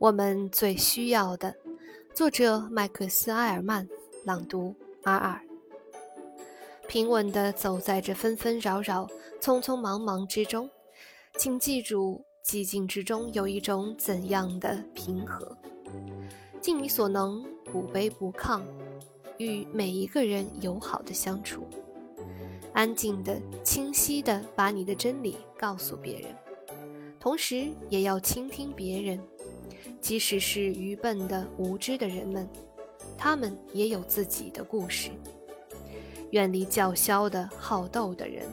我们最需要的，作者麦克斯·埃尔曼，朗读阿尔。平稳地走在这纷纷扰扰、匆匆忙忙之中，请记住，寂静之中有一种怎样的平和。尽你所能，不卑不亢，与每一个人友好的相处，安静的、清晰的把你的真理告诉别人，同时也要倾听别人。即使是愚笨的、无知的人们，他们也有自己的故事。远离叫嚣的、好斗的人，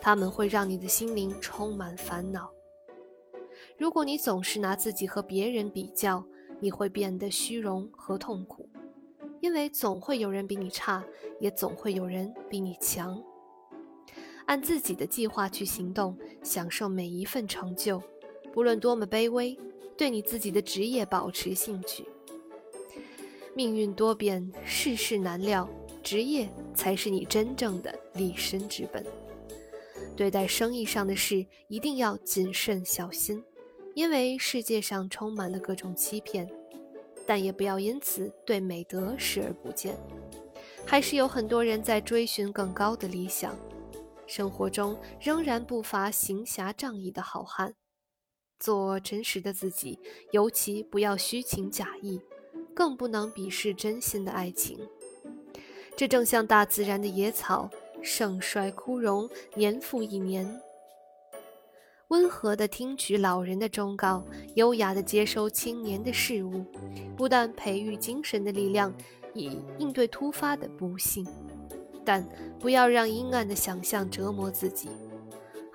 他们会让你的心灵充满烦恼。如果你总是拿自己和别人比较，你会变得虚荣和痛苦，因为总会有人比你差，也总会有人比你强。按自己的计划去行动，享受每一份成就，不论多么卑微。对你自己的职业保持兴趣。命运多变，世事难料，职业才是你真正的立身之本。对待生意上的事，一定要谨慎小心，因为世界上充满了各种欺骗。但也不要因此对美德视而不见，还是有很多人在追寻更高的理想。生活中仍然不乏行侠仗义的好汉。做真实的自己，尤其不要虚情假意，更不能鄙视真心的爱情。这正像大自然的野草，盛衰枯荣，年复一年。温和地听取老人的忠告，优雅地接收青年的事物，不但培育精神的力量，以应对突发的不幸，但不要让阴暗的想象折磨自己。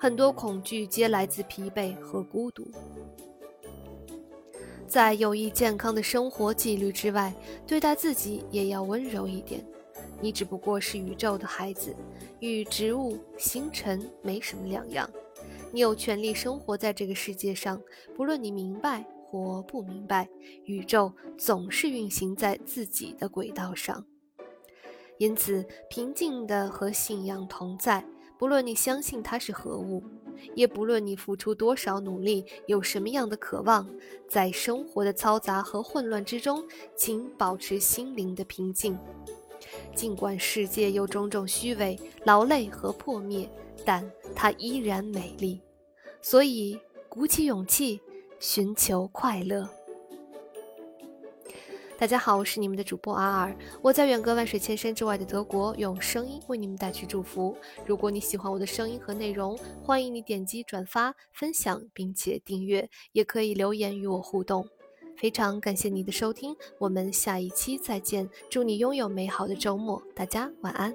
很多恐惧皆来自疲惫和孤独。在有益健康的生活纪律之外，对待自己也要温柔一点。你只不过是宇宙的孩子，与植物、星辰没什么两样。你有权利生活在这个世界上，不论你明白或不明白，宇宙总是运行在自己的轨道上。因此，平静的和信仰同在。不论你相信它是何物，也不论你付出多少努力，有什么样的渴望，在生活的嘈杂和混乱之中，请保持心灵的平静。尽管世界有种种虚伪、劳累和破灭，但它依然美丽。所以，鼓起勇气，寻求快乐。大家好，我是你们的主播阿尔，我在远隔万水千山之外的德国，用声音为你们带去祝福。如果你喜欢我的声音和内容，欢迎你点击转发、分享，并且订阅，也可以留言与我互动。非常感谢你的收听，我们下一期再见，祝你拥有美好的周末，大家晚安。